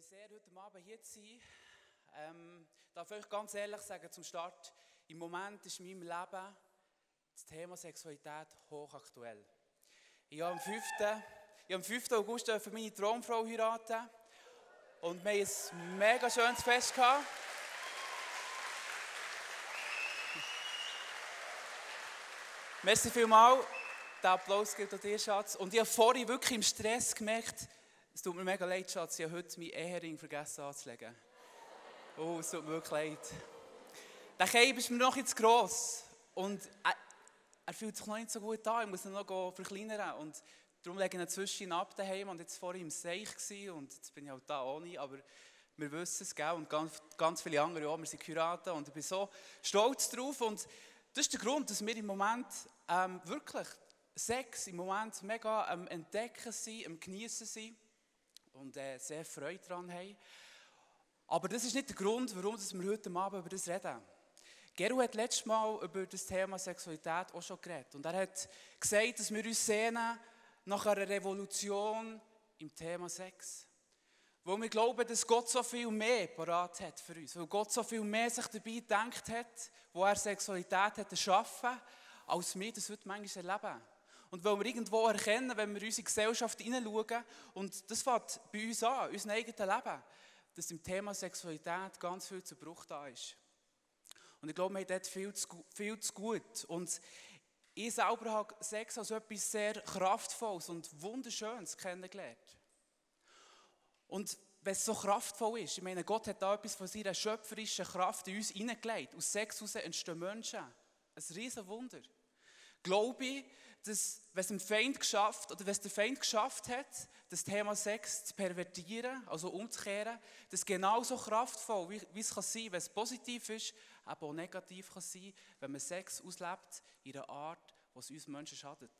mich sehr, heute Abend hier zu sein. Ähm, darf euch ganz ehrlich sagen, zum Start, im Moment ist in meinem Leben das Thema Sexualität hochaktuell. Ich habe am 5. Ich am 5. August für meine Traumfrau heiraten und wir hatten ein mega schönes Fest. Gehabt. Merci vielmals. Der Applaus geht an dir, Schatz. Und ich habe vorhin wirklich im Stress gemerkt, es tut mir mega leid, Schatz, ich habe heute meinen Ehering vergessen anzulegen. Oh, es tut mir wirklich leid. Der Keib ist mir noch jetzt gross. Und er, er, fühlt sich noch nicht so gut an. Ich muss ihn noch verkleinern. Und darum lege ich ihn zwischen ab daheim. Und jetzt vorhin im Seich und jetzt bin ich halt da ohne, aber wir wissen es, gell? und ganz, ganz viele andere auch, wir sind Kuraten. Und ich bin so stolz drauf. Und das ist der Grund, dass wir im Moment ähm, wirklich Sex im Moment mega am Entdecken sind, am Genießen sind und äh, sehr Freude daran haben. Aber das ist nicht der Grund, warum wir heute Abend über das reden. Geru hat letztes Mal über das Thema Sexualität auch schon geredet. Und er hat gesagt, dass wir uns sehnen nach einer Revolution im Thema Sex. Weil wir glauben, dass Gott so viel mehr parat hat für uns. Weil Gott so viel mehr sich dabei gedacht hat, wo er Sexualität hat erschaffen, als wir das heute manchmal erleben. Und weil wir irgendwo erkennen, wenn wir in unsere Gesellschaft hineinschauen, und das fängt bei uns an, unser eigenes Leben, dass im Thema Sexualität ganz viel zu Bruch da ist. Und ich glaube, wir haben dort viel zu, viel zu gut. Und ich selber habe Sex als etwas sehr Kraftvolles und Wunderschönes kennengelernt. Und wenn es so kraftvoll ist, ich meine, Gott hat da etwas von seiner schöpferischen Kraft in uns hineingelegt. Aus Sex heraus entstehen Menschen. Ein riesen Wunder. Glaube ich, dass, wenn es dem Feind geschafft, oder wenn der Feind geschafft hat, das Thema Sex zu pervertieren, also umzukehren, das genauso kraftvoll, wie, wie es kann sein, wenn es positiv ist, aber auch negativ kann sein, wenn man Sex auslebt in einer Art, was uns Menschen schadet.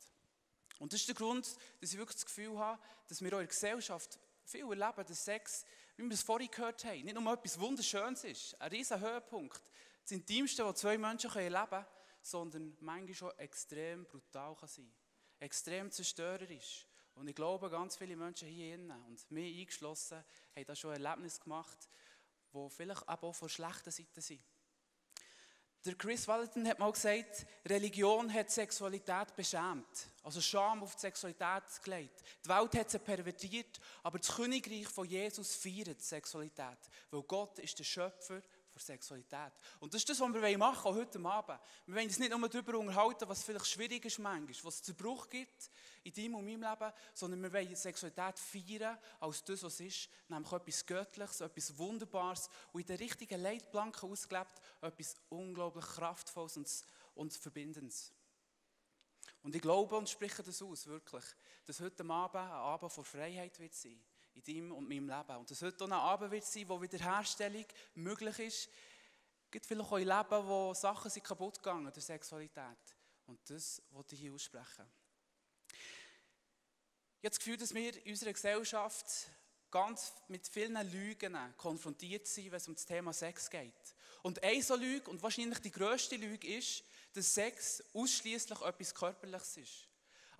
Und das ist der Grund, dass ich wirklich das Gefühl habe, dass wir in der Gesellschaft viel erleben, dass Sex, wie wir es vorhin gehört haben, nicht nur etwas Wunderschönes ist, ein riesen Höhepunkt, das Intimste, was zwei Menschen erleben können, sondern manchmal schon extrem brutal kann sein Extrem zerstörerisch. Und ich glaube, ganz viele Menschen hier innen und mir eingeschlossen, haben da schon Erlebnisse gemacht, die vielleicht auch von schlechten Seiten sind. Der Chris Valentin hat mal gesagt, Religion hat Sexualität beschämt. Also Scham auf die Sexualität gelegt. Die Welt hat sie pervertiert, aber das Königreich von Jesus feiert Sexualität. Weil Gott ist der Schöpfer für Sexualität. Und das ist das, was wir machen wollen, heute Abend. Wir wollen uns nicht nur darüber unterhalten, was vielleicht schwierig ist manchmal, was es Zerbruch gibt in deinem und meinem Leben, sondern wir wollen Sexualität feiern als das, was ist, nämlich etwas Göttliches, etwas Wunderbares und in der richtigen Leitplanke ausgelebt, etwas unglaublich Kraftvolles und, und Verbindendes. Und ich glaube und spreche das aus, wirklich, dass heute Abend ein Abend vor Freiheit wird sein in deinem und meinem Leben. Und das wird auch ein Abend wird sein, wo Wiederherstellung möglich ist. Es gibt vielleicht auch Leben, wo Sachen sind kaputt gegangen durch Sexualität. Und das wollte ich hier aussprechen. Ich habe das Gefühl, dass wir in unserer Gesellschaft ganz mit vielen Lügen konfrontiert sind, wenn es um das Thema Sex geht. Und eine so Lüge, und wahrscheinlich die grösste Lüge ist, dass Sex ausschließlich etwas Körperliches ist.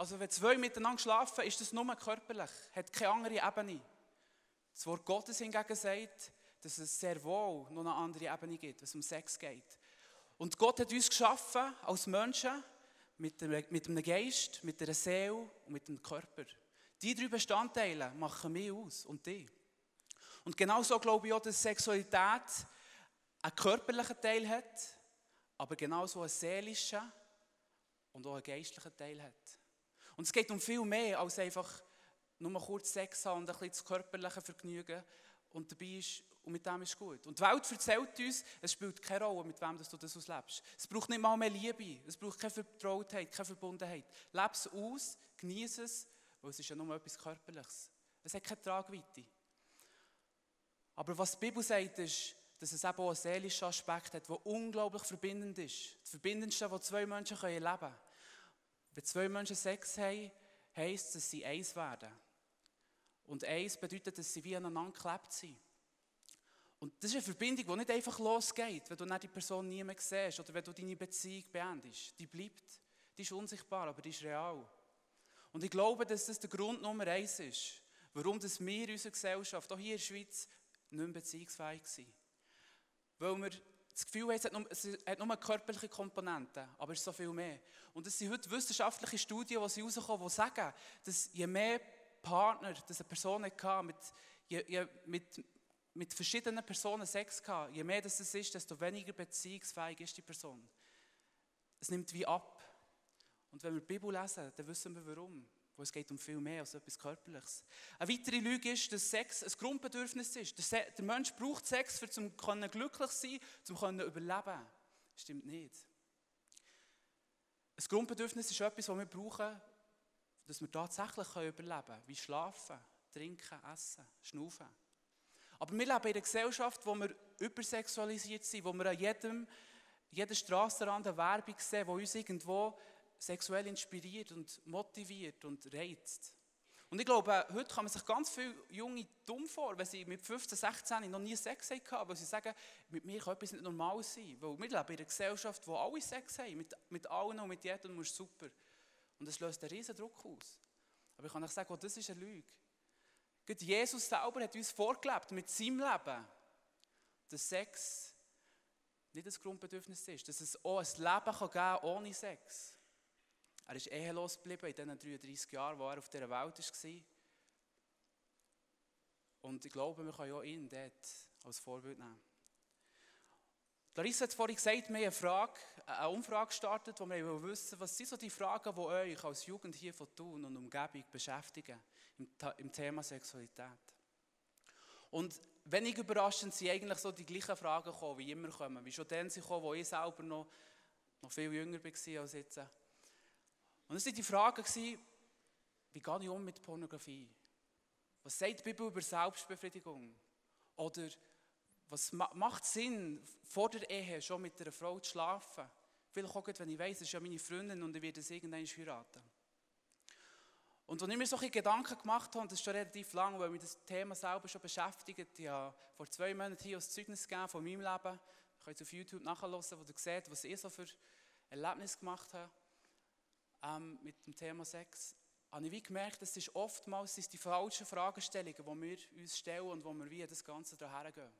Also wenn zwei miteinander schlafen, ist das nur körperlich, hat keine andere Ebene. Das Wort Gottes hingegen sagt, dass es sehr wohl noch eine andere Ebene gibt, wenn es um Sex geht. Und Gott hat uns geschaffen als Menschen mit einem Geist, mit einer Seele und mit einem Körper. Die drei Bestandteile machen mich aus und die. Und genauso glaube ich auch, dass Sexualität einen körperlichen Teil hat, aber genauso einen seelischen und auch einen geistlichen Teil hat. Und es geht um viel mehr als einfach nur kurz Sex haben und ein bisschen das körperliche Vergnügen und dabei ist und mit dem ist gut. Und die Welt erzählt uns, es spielt keine Rolle, mit wem du das auslebst. Es braucht nicht mal mehr Liebe, es braucht keine Vertrautheit, keine Verbundenheit. Lebe es aus, genieße es, weil es ist ja nur etwas Körperliches. Es hat keine Tragweite. Aber was die Bibel sagt, ist, dass es eben auch einen seelischen Aspekt hat, der unglaublich verbindend ist. Das Verbindendste, was zwei Menschen erleben können. Wenn zwei Menschen Sex haben, heisst es, dass sie eins werden. Und eins bedeutet, dass sie wie aneinander geklebt sind. Und das ist eine Verbindung, die nicht einfach losgeht, wenn du die Person nie mehr siehst oder wenn du deine Beziehung beendest. Die bleibt. Die ist unsichtbar, aber die ist real. Und ich glaube, dass das der Grund Nummer eins ist, warum das wir in unserer Gesellschaft, auch hier in der Schweiz, nicht mehr beziehungsfähig sind. Weil wir das Gefühl haben, es hat, nur, es hat nur körperliche Komponenten, aber es ist so viel mehr. Und es sind heute wissenschaftliche Studien, die sie rauskommen, die sagen, dass je mehr Partner, dass eine Person hatte, mit, je, je, mit, mit verschiedenen Personen Sex hatte, je mehr das ist, desto weniger beziehungsfähig ist die Person. Es nimmt wie ab. Und wenn wir die Bibel lesen, dann wissen wir warum. Weil es geht um viel mehr als etwas Körperliches. Eine weitere Lüge ist, dass Sex ein Grundbedürfnis ist. Der, Mensch braucht Sex, um glücklich zu sein, um überleben stimmt nicht. Ein Grundbedürfnis ist etwas, das wir brauchen, dass wir tatsächlich überleben können. Wie schlafen, trinken, essen, schnaufen. Aber wir leben in einer Gesellschaft, wo wir übersexualisiert sind, wo wir an jedem, jeder Strassenrand eine Werbung sehen, die uns irgendwo sexuell inspiriert und motiviert und reizt. Und ich glaube, heute kann man sich ganz viele Junge dumm vor, wenn sie mit 15, 16 noch nie Sex hatten, weil sie sagen, mit mir kann etwas nicht normal sein. Weil wir leben in einer Gesellschaft, wo alle Sex haben, mit, mit allen und mit jedem, und das ist super. Und das löst einen riesen Druck aus. Aber ich kann euch sagen, oh, das ist eine Lüge. Gerade Jesus selber hat uns vorgelebt, mit seinem Leben, dass Sex nicht das Grundbedürfnis ist, dass es auch ein Leben kann geben ohne Sex. Er ist ehelos geblieben in diesen 33 Jahren, wo er auf dieser Welt war. Und ich glaube, wir können auch ihn dort als Vorbild nehmen. Larissa hat vorhin gesagt, wir haben eine, Frage, eine Umfrage gestartet, wo wir wissen was sind so die Fragen, die euch als Jugend hier von Thun und Umgebung beschäftigen im, Thema Sexualität. Und wenig überraschend sind eigentlich so die gleichen Fragen gekommen, wie immer kommen. Wie schon dann sie kommen, wo ich selber noch, noch viel jünger war als jetzt. Und es waren die Fragen, wie gehe ich um mit Pornografie? Was sagt die Bibel über Selbstbefriedigung? Oder was macht Sinn, vor der Ehe schon mit einer Frau zu schlafen? Vielleicht auch, wenn ich weiss, es ist ja meine Freundin und ich werde sie irgendwann heiraten. Und als ich mir solche Gedanken gemacht habe, und das ist schon relativ lang, weil mich das Thema selber schon beschäftigt, ich habe vor zwei Monaten hier ein Zeugnis gegeben von meinem Leben. Ihr könnt auf YouTube nachhören, wo ihr seht, was ich so für Erlebnisse gemacht habe ähm, mit dem Thema Sex, habe ich wie gemerkt, es oftmals die falschen Fragestellungen, die wir uns stellen und wo wir wie das Ganze daher gehen.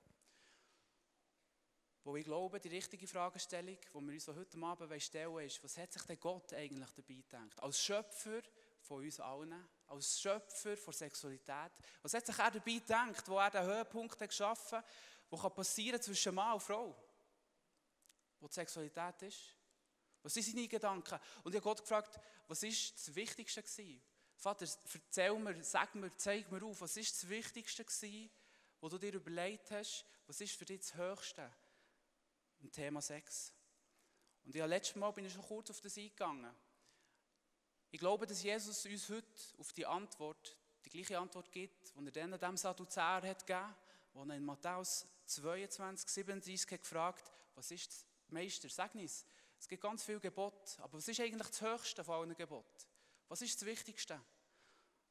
Wo ich glaube, die richtige Fragestellung, die wir uns heute Abend stellen wollen, ist, was hat sich denn Gott eigentlich dabei gedacht? Als Schöpfer von uns allen, als Schöpfer von Sexualität. Was hat sich er dabei gedacht, wo er den Höhepunkt hat geschaffen hat, der passieren zwischen Mann und Frau? Wo die Sexualität ist? Was sind seine Gedanken? Und ich habe Gott gefragt, was ist das Wichtigste gewesen? Vater, erzähl mir, sag mir, zeig mir auf, was ist das Wichtigste gewesen, wo du dir überlegt hast, was ist für dich das Höchste im Thema Sex? Und ja, letztes Mal bin ich schon kurz auf das eingegangen. Ich glaube, dass Jesus uns heute auf die Antwort, die gleiche Antwort gibt, die er dann dem Sadduzäer hat gegeben, wo er in Matthäus 22, 37 hat gefragt, was ist das Meister, sag uns, es gibt ganz viele Gebote, aber was ist eigentlich das Höchste von allen Geboten? Was ist das Wichtigste?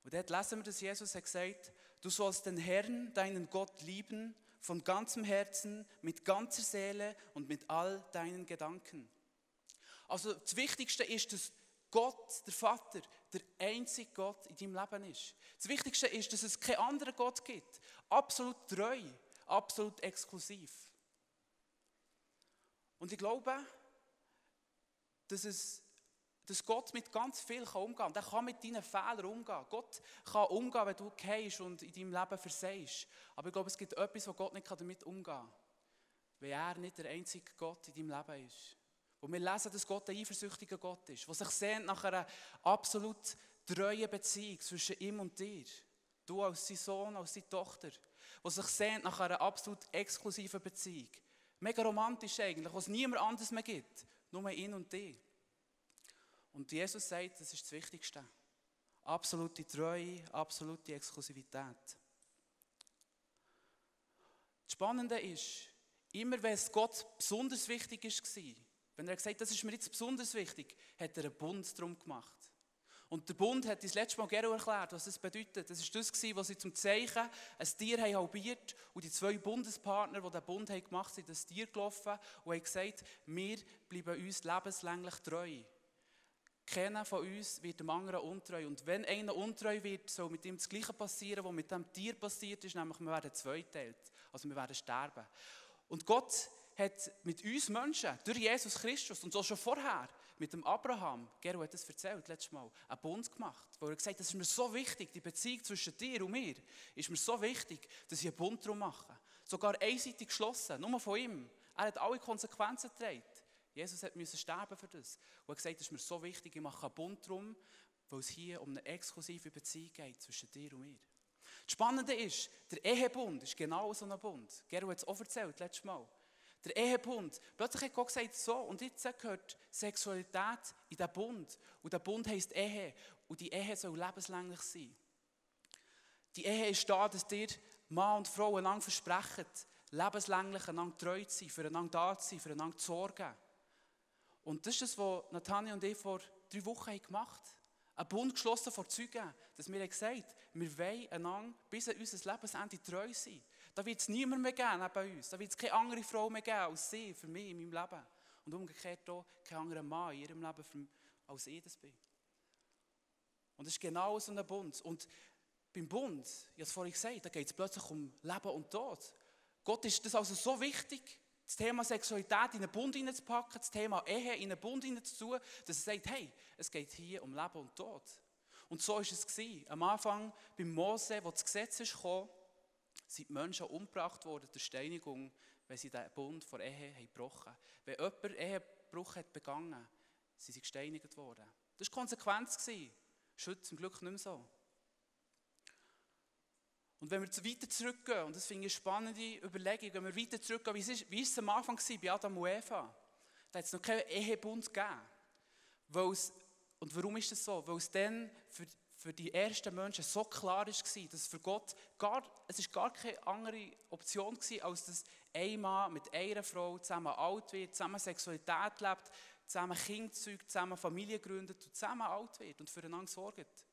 Und dort lesen wir, dass Jesus hat gesagt, du sollst den Herrn, deinen Gott lieben, von ganzem Herzen, mit ganzer Seele und mit all deinen Gedanken. Also das Wichtigste ist, dass Gott, der Vater, der einzige Gott in deinem Leben ist. Das Wichtigste ist, dass es keinen anderen Gott gibt. Absolut treu, absolut exklusiv. Und ich glaube, dass, es, dass Gott mit ganz viel umgehen kann. Er kann mit deinen Fehlern umgehen. Gott kann umgehen, wenn du gehst und in deinem Leben versehst. Aber ich glaube, es gibt etwas, wo Gott nicht damit umgehen kann. Weil er nicht der einzige Gott in deinem Leben ist. Wo wir lesen, dass Gott ein eifersüchtiger Gott ist. Der sich sehnt nach einer absolut treuen Beziehung zwischen ihm und dir. Du als sein Sohn, als seine Tochter. Der sich sehnt nach einer absolut exklusiven Beziehung. Mega romantisch eigentlich, was niemand anderes mehr gibt. Nur ihn und dich. Und Jesus sagt, das ist das Wichtigste. Absolute Treue, absolute Exklusivität. Das Spannende ist, immer wenn es Gott besonders wichtig war, wenn er gesagt hat, das ist mir jetzt besonders wichtig, hat er einen Bund darum gemacht. Und der Bund hat das letzte Mal Gero erklärt, was das bedeutet. Das war das, was sie zum Zeichen ein Tier haben halbiert und die zwei Bundespartner, die den Bund haben gemacht haben, sind das Tier gelaufen und haben gesagt, wir bleiben uns lebenslänglich treu. keiner von uns wird dem anderen untreu. Und wenn einer untreu wird, soll mit ihm das Gleiche passieren, was mit dem Tier passiert ist, nämlich wir werden zweiteilt. Also wir werden sterben. Und Gott hat mit uns Menschen, durch Jesus Christus und so schon vorher, mit dem Abraham, Gero hat das erzählt letztes Mal, einen Bund gemacht, wo er gesagt hat, das ist mir so wichtig, die Beziehung zwischen dir und mir ist mir so wichtig, dass ich einen Bund darum mache. Sogar einseitig geschlossen, nur von ihm. Er hat alle Konsequenzen getragen. Jesus hat müssen sterben für das. Und er hat gesagt, das ist mir so wichtig, ich mache einen Bund darum, weil es hier um eine exklusive Beziehung geht zwischen dir und mir. Das Spannende ist, der Ehebund ist genau so ein Bund. Gero hat es auch erzählt, letztes Mal. Der Ehebund. Plötzlich hat Gott gesagt, so, und jetzt gehört Sexualität in den Bund. Und der Bund heisst Ehe. Und die Ehe soll lebenslänglich sein. Die Ehe ist da, dass dir Mann und Frau einander versprechen, lebenslänglich einander treu zu sein, füreinander da zu sein, füreinander zu sorgen. Und das ist das, was Nathanael und ich vor drei Wochen gemacht haben. Ein Bund geschlossen vor Zeugen, dass wir gesagt haben, wir wollen einander bis an unser Lebensende treu sein. Da wird es niemand mehr geben bei uns. Da wird es keine andere Frau mehr geben als sie für mich in meinem Leben. Und umgekehrt auch kein anderer Mann in ihrem Leben als ich das bin. Und das ist genau so ein Bund. Und beim Bund, ich habe es vorhin gesagt, da geht es plötzlich um Leben und Tod. Gott ist das also so wichtig, das Thema Sexualität in einen Bund hineinzupacken, das Thema Ehe in einen Bund hineinzutun, dass er sagt, hey, es geht hier um Leben und Tod. Und so war es gewesen. Am Anfang beim Mose, wo das Gesetz ist gekommen, sind die Menschen umgebracht worden der Steinigung, wenn sie den Bund vor Ehe haben gebrochen Wenn jemand Ehebruch hat begangen, sind sie gesteinigt worden. Das war die Konsequenz. Das ist zum Glück nicht mehr so. Und wenn wir weiter zurückgehen, und das finde ich eine spannende Überlegung, wenn wir weiter zurückgehen, wie ist, es am Anfang war bei Adam und Eva? Da hat es noch keinen Ehebund gegeben. Weil es, und warum ist das so? Weil es dann für, für die ersten Menschen so klar war, dass für Gott gar, es ist gar keine andere Option war, als dass ein Mann mit einer Frau zusammen alt wird, zusammen Sexualität lebt, zusammen Kinder zeugt, zusammen Familie gründet und zusammen alt wird und füreinander sorgt.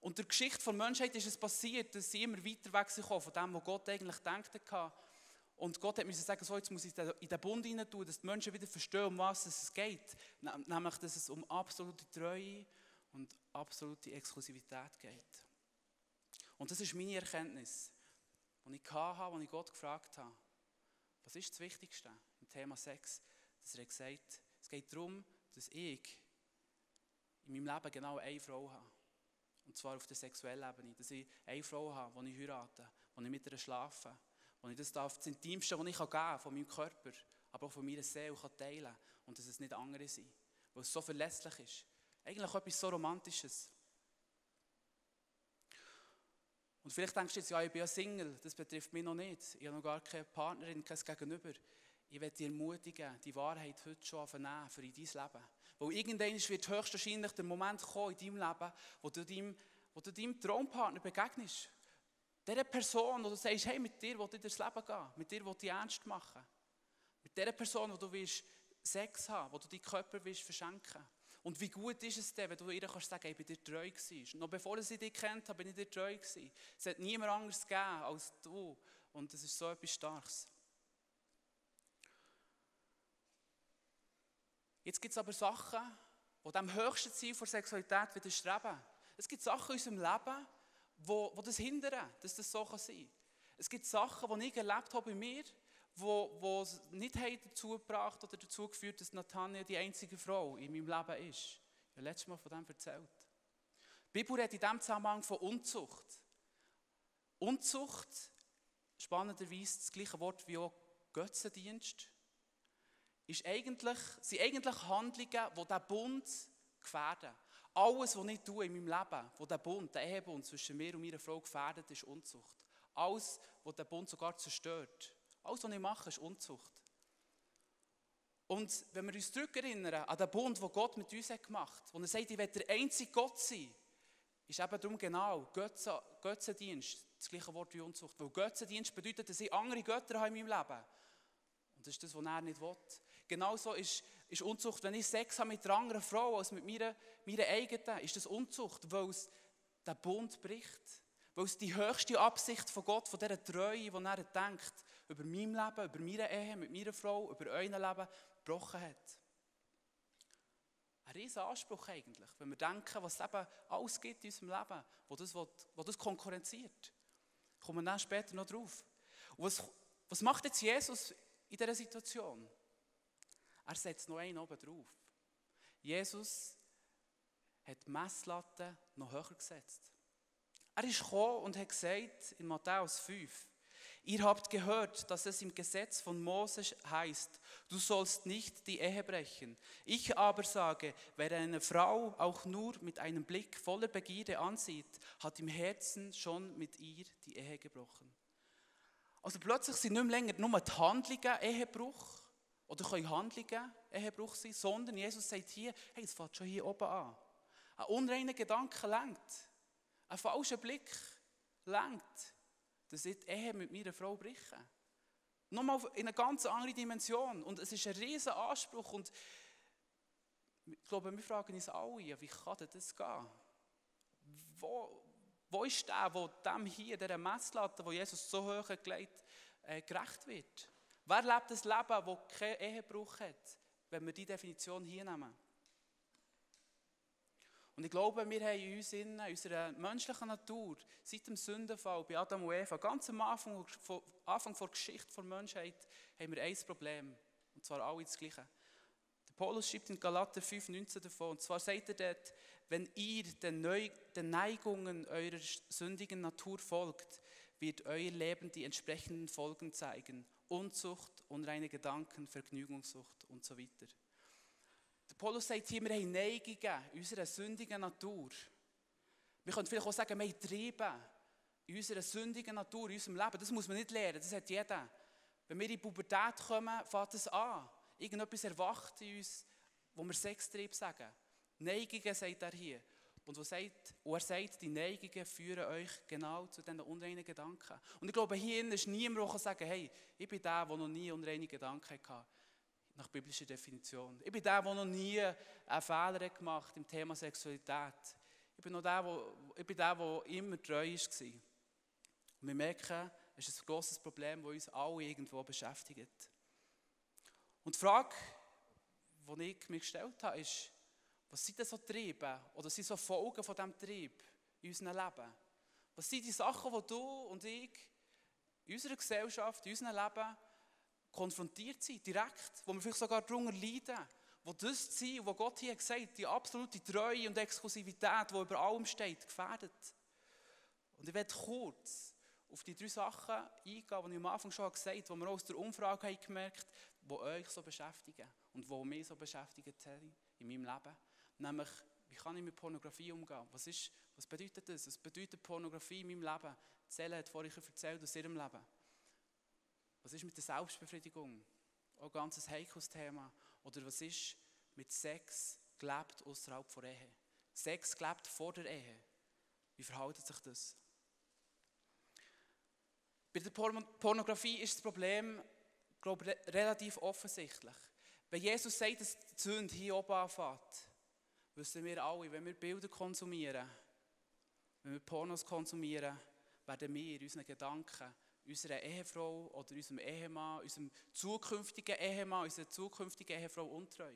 Und der Geschichte der Menschheit ist es passiert, dass sie immer weiter weg sind von dem, was Gott eigentlich gedacht hat. Und Gott hat müssen sagen, so, jetzt muss ich in den Bund hinein tun, dass die Menschen wieder verstehen, um was es geht. Nämlich, dass es um absolute Treue und absolute Exklusivität geht. Und das ist meine Erkenntnis, die ich hatte, als ich Gott gefragt habe, was ist das Wichtigste im Thema Sex? Dass er gesagt hat, es geht darum, dass ich in meinem Leben genau eine Frau habe. Und zwar auf der sexuellen Ebene. Dass ich eine Frau habe, die ich heirate, die ich mit ihr schlafe, wo ich das darf, das Intimste, was ich geben kann, von meinem Körper, aber auch von meiner Seele kann teilen und dass es nicht andere sind. Weil es so verletzlich ist. Eigentlich etwas so Romantisches. Und vielleicht denkst du jetzt, ja, ich bin ja Single, das betrifft mich noch nicht. Ich habe noch gar keine Partnerin, kein Gegenüber. Ich werde dich ermutigen, die Wahrheit heute schon anzunehmen für in dein Leben. Weil irgendwann wird höchstwahrscheinlich der Moment kommen in deinem Leben, wo du deinem, wo du deinem Traumpartner begegnest. Der Person, wo du sagst, hey, mit dir will ich durchs Leben gehen, mit dir will ich ernst machen. Mit der Person, wo du willst Sex haben, wo du deinen Körper willst verschenken Und wie gut ist es denn, wenn du ihr kannst sagen, ich bin dir treu gewesen. Noch bevor sie dich kennt bin ich dir treu gewesen. Es hat niemand anderes gegeben als du. Und das ist so etwas Starkes. Jetzt gibt es aber Sachen, die dem höchsten Ziel der Sexualität widerstreben. Es gibt Sachen in unserem Leben, wo, wo das hindern, dass das so sein kann. Es gibt Sachen, die ich erlebt habe bei mir, wo, wo es nicht dazu gebracht oder dazu geführt, dass Nathania die einzige Frau in meinem Leben ist. Ich habe letztes Mal von dem erzählt. Die Bibel redet in diesem Zusammenhang von Unzucht. Unzucht, spannenderweise das gleiche Wort wie auch Götzendienst, ist eigentlich, sind eigentlich Handlungen, die diesen Bund gefährden. Alles, was ich tue in meinem Leben, wo der Bund, der Ehebund zwischen mir und meiner Frau gefährdet, ist Unzucht. Alles, was der Bund sogar zerstört. Alles, was ich mache, ist Unzucht. Und wenn wir uns zurückerinnern an den Bund, den Gott mit uns gemacht hat, wo er sagt, ich werde der einzige Gott sein, ist eben darum genau Götzen, Götzendienst, das gleiche Wort wie Unzucht. Weil Götzendienst bedeutet, dass ich andere Götter habe in meinem Leben. Und das ist das, was er nicht will. Genauso ist, ist Unzucht, wenn ich Sex habe mit einer anderen Frau als mit meiner, meiner eigenen, ist das Unzucht, weil es den Bund bricht. Weil es die höchste Absicht von Gott, von dieser Treue, die er denkt, über mein Leben, über meine Ehe mit meiner Frau, über euer Leben, gebrochen hat. ein riesen Anspruch eigentlich, wenn wir denken, was es eben alles gibt in unserem Leben, wo das, wo das konkurrenziert. Kommen wir dann später noch drauf. Und was, was macht jetzt Jesus in dieser Situation? Er setzt noch einen oben drauf. Jesus hat die Messlatte noch höher gesetzt. Er ist gekommen und hat gesagt in Matthäus 5, Ihr habt gehört, dass es im Gesetz von Moses heißt, du sollst nicht die Ehe brechen. Ich aber sage, wer eine Frau auch nur mit einem Blick voller Begierde ansieht, hat im Herzen schon mit ihr die Ehe gebrochen. Also plötzlich sind nicht mehr länger nur die Handlungen Ehebruch oder können Handlungen Ehebruch sein, sondern Jesus sagt hier, hey, es fängt schon hier oben an. Ein unreiner Gedanke lenkt. Ein falscher Blick lenkt dass ich die Ehe mit meiner Frau breche. Nochmal in eine ganz andere Dimension. Und es ist ein riesiger Anspruch. Und ich glaube, wir fragen uns alle, wie kann das gehen? Wo, wo ist der, wo dem hier, dieser Messlatte, wo Jesus so hoch gelegt äh, gerecht wird? Wer lebt das Leben, das keinen Ehebruch hat, wenn wir die Definition hier nehmen? Und ich glaube, wir haben in uns, in unserer menschlichen Natur, seit dem Sündenfall bei Adam und Eva, ganz am Anfang, Anfang der Geschichte der Menschheit, haben wir ein Problem. Und zwar alle das Gleiche. Der Paulus schreibt in Galater 5,19 davon. Und zwar sagt er dort, wenn ihr den, Neu den Neigungen eurer sündigen Natur folgt, wird euer Leben die entsprechenden Folgen zeigen. Unzucht, unreine Gedanken, Vergnügungssucht und so weiter. Paulus sagt hier, wir haben Neigungen in unserer sündigen Natur. Wir können vielleicht auch sagen, wir haben Triebe in unserer sündigen Natur, in unserem Leben. Das muss man nicht lernen, das hat jeder. Wenn wir in die Pubertät kommen, fängt das an. Irgendetwas erwacht in uns, wo wir Sextrieb sagen. Neigungen, sagt er hier. Und, wo sagt, und er sagt, die Neigungen führen euch genau zu diesen unreinen Gedanken. Und ich glaube, hier ist niemand, der sagen kann, hey, ich bin der, der noch nie unreine Gedanken hatte nach biblischer Definition. Ich bin der, der noch nie einen Fehler gemacht hat im Thema Sexualität. Ich bin, noch der, wo, ich bin der, der immer treu war. Und wir merken, es ist ein grosses Problem, das uns alle irgendwo beschäftigt. Und die Frage, die ich mir gestellt habe, ist, was sind denn so Triebe oder sind so Folgen von diesem Trieb in unserem Leben? Was sind die Sachen, die du und ich in unserer Gesellschaft, in unserem Leben konfrontiert sind, direkt, wo wir vielleicht sogar darunter leiden, wo das Ziel, wo Gott hier gesagt die absolute Treue und Exklusivität, die über allem steht, gefährdet. Und ich werde kurz auf die drei Sachen eingehen, die ich am Anfang schon gesagt habe, die wir aus der Umfrage haben gemerkt haben, die euch so beschäftigen und die mich so beschäftigt haben in meinem Leben. Nämlich, wie kann ich mit Pornografie umgehen? Was, ist, was bedeutet das? Was bedeutet Pornografie in meinem Leben? Zelle hat vorhin erzählt aus ihrem Leben. Was ist mit der Selbstbefriedigung? Auch ein ganz heikles Thema. Oder was ist mit Sex gelebt außerhalb der Ehe? Sex gelebt vor der Ehe. Wie verhält sich das? Bei der Pornografie ist das Problem, glaube ich, relativ offensichtlich. Wenn Jesus sagt, dass die Sünde hier oben anfängt, wissen wir alle, wenn wir Bilder konsumieren, wenn wir Pornos konsumieren, werden wir in unseren Gedanken unserer Ehefrau oder unserem Ehemann, unserem zukünftigen Ehemann, unserer zukünftigen Ehefrau untreu.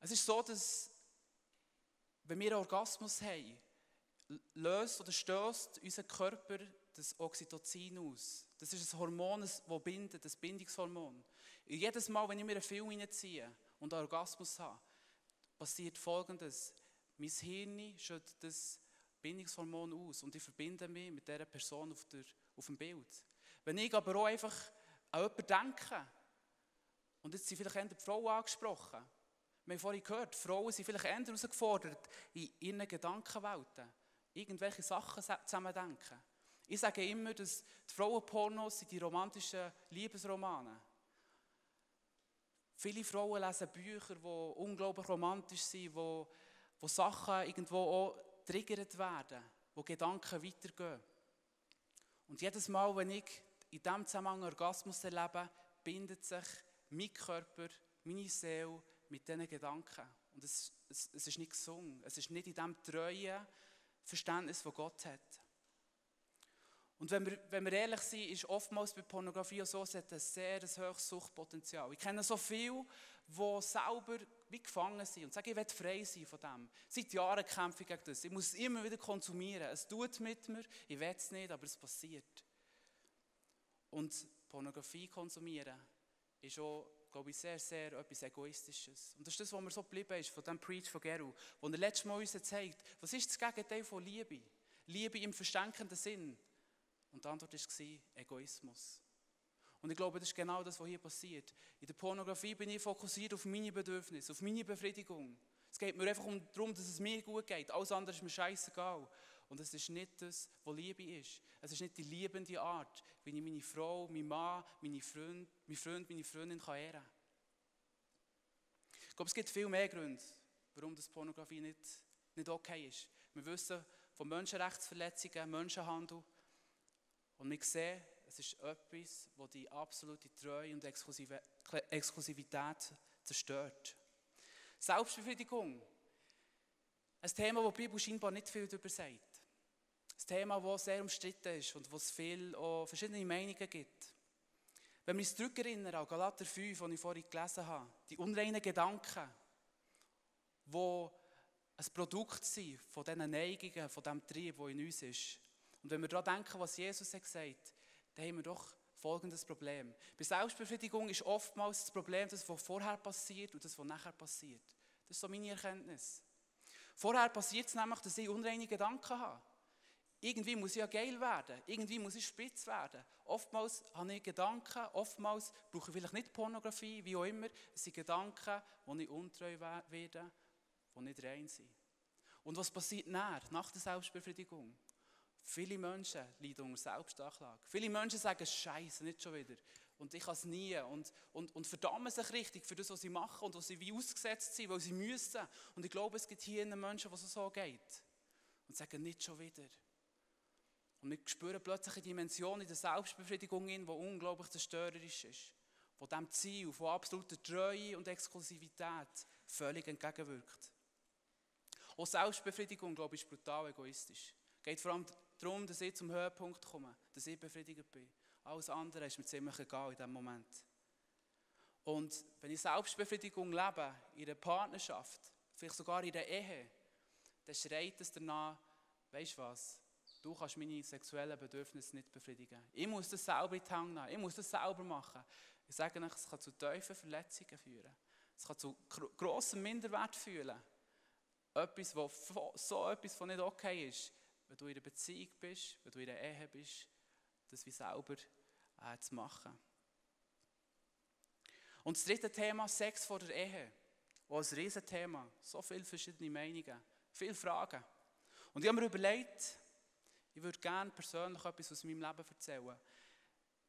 Es ist so, dass wenn wir einen Orgasmus haben, löst oder stößt unser Körper das Oxytocin aus. Das ist ein Hormon, das bindet, das Bindungshormon. Jedes Mal, wenn ich mir einen Film reinziehe und einen Orgasmus habe, passiert Folgendes. Mein Hirn schüttet das Bindungshormon aus und ich verbinde mich mit dieser Person auf, der, auf dem Bild. Wenn ich aber auch einfach an jemanden denke, und jetzt sind vielleicht eher die Frauen angesprochen, wir haben vorhin gehört, Frauen sind vielleicht eher herausgefordert in ihren Gedankenwelten, irgendwelche Sachen zusammendenken. Ich sage immer, dass die Frauenpornos sind die romantischen Liebesromane. Viele Frauen lesen Bücher, die unglaublich romantisch sind, wo, wo Sachen irgendwo auch getriggert werden, wo Gedanken weitergehen. Und jedes Mal, wenn ich in diesem Zusammenhang Orgasmus erlebe, bindet sich mein Körper, meine Seele mit diesen Gedanken. Und es, es, es ist nicht gesungen. Es ist nicht in dem treuen Verständnis, das Gott hat. Und wenn wir, wenn wir ehrlich sind, ist oftmals bei Pornografie so, es hat ein sehr hohes Suchtpotenzial. Ich kenne so viele, die selber wie gefangen sind und sagen, ich will frei sein von dem. Seit Jahren kämpfe ich gegen das. Ich muss es immer wieder konsumieren. Es tut mit mir, ich will es nicht, aber es passiert. Und Pornografie konsumieren ist auch, glaube ich, sehr, sehr etwas Egoistisches. Und das ist das, was mir so geblieben ist von dem Preach von Geru, wo er letztes Mal uns zeigt, was ist das Gegenteil von Liebe? Liebe im verstänkenden Sinn. Und die Antwort war Egoismus. Und ich glaube, das ist genau das, was hier passiert. In der Pornografie bin ich fokussiert auf meine Bedürfnisse, auf meine Befriedigung. Es geht mir einfach darum, dass es mir gut geht. Alles andere ist mir scheißegal. Und es ist nicht das, was Liebe ist. Es ist nicht die liebende Art, wie ich meine Frau, meinen Mann, meine Freund, mein Freund, meine Freundin kann ehren kann. Ich glaube, es gibt viel mehr Gründe, warum das Pornografie nicht, nicht okay ist. Wir wissen von Menschenrechtsverletzungen, Menschenhandel, und wir sehen, es ist etwas, das die absolute Treue und Exklusivität zerstört. Selbstbefriedigung. Ein Thema, das die Bibel scheinbar nicht viel darüber sagt. Ein Thema, das sehr umstritten ist und wo es viele verschiedene Meinungen gibt. Wenn wir uns zurückerinnern an Galater 5, den ich vorhin gelesen habe, die unreinen Gedanken, die ein Produkt sind von diesen Neigungen, von diesem Trieb, der in uns ist, und wenn wir daran denken, was Jesus hat gesagt, dann haben wir doch folgendes Problem. Bei Selbstbefriedigung ist oftmals das Problem, das, was vorher passiert und das, was nachher passiert. Das ist so meine Erkenntnis. Vorher passiert es nämlich, dass ich unreine Gedanken habe. Irgendwie muss ich ja geil werden, irgendwie muss ich spitz werden. Oftmals habe ich Gedanken, oftmals brauche ich vielleicht nicht Pornografie, wie auch immer. Es sind Gedanken, wo ich untreu werde, die nicht rein sind. Und was passiert nach, nach der Selbstbefriedigung? Viele Menschen leiden unter Selbstanklage. Viele Menschen sagen, Scheiße, nicht schon wieder. Und ich kann es nie. Und, und, und verdammen sich richtig für das, was sie machen und was sie wie ausgesetzt sind, weil sie müssen. Und ich glaube, es gibt hier Menschen, was es so geht. Und sagen, nicht schon wieder. Und wir spüren plötzlich eine Dimension in der Selbstbefriedigung, die unglaublich zerstörerisch ist. Wo dem Ziel von absoluter Treue und Exklusivität völlig entgegenwirkt. Auch Selbstbefriedigung, glaube ich, ist brutal egoistisch. Geht vor allem darum, dass ich zum Höhepunkt komme, dass ich befriedigt bin. Alles andere ist mir ziemlich egal in diesem Moment. Und wenn ich Selbstbefriedigung lebe, in einer Partnerschaft, vielleicht sogar in der Ehe, dann schreit es danach, weißt du was, du kannst meine sexuellen Bedürfnisse nicht befriedigen. Ich muss das selber in die Hand nehmen, ich muss das selber machen. Ich sage euch, es kann zu tiefen Verletzungen führen. Es kann zu grossem Minderwert führen. Etwas, was so etwas von nicht okay ist, wenn du in einer Beziehung bist, wenn du in einer Ehe bist, das wie selber äh, zu machen. Und das dritte Thema, Sex vor der Ehe. Auch ein Riesenthema. So viele verschiedene Meinungen, viele Fragen. Und ich habe mir überlegt, ich würde gerne persönlich etwas aus meinem Leben erzählen.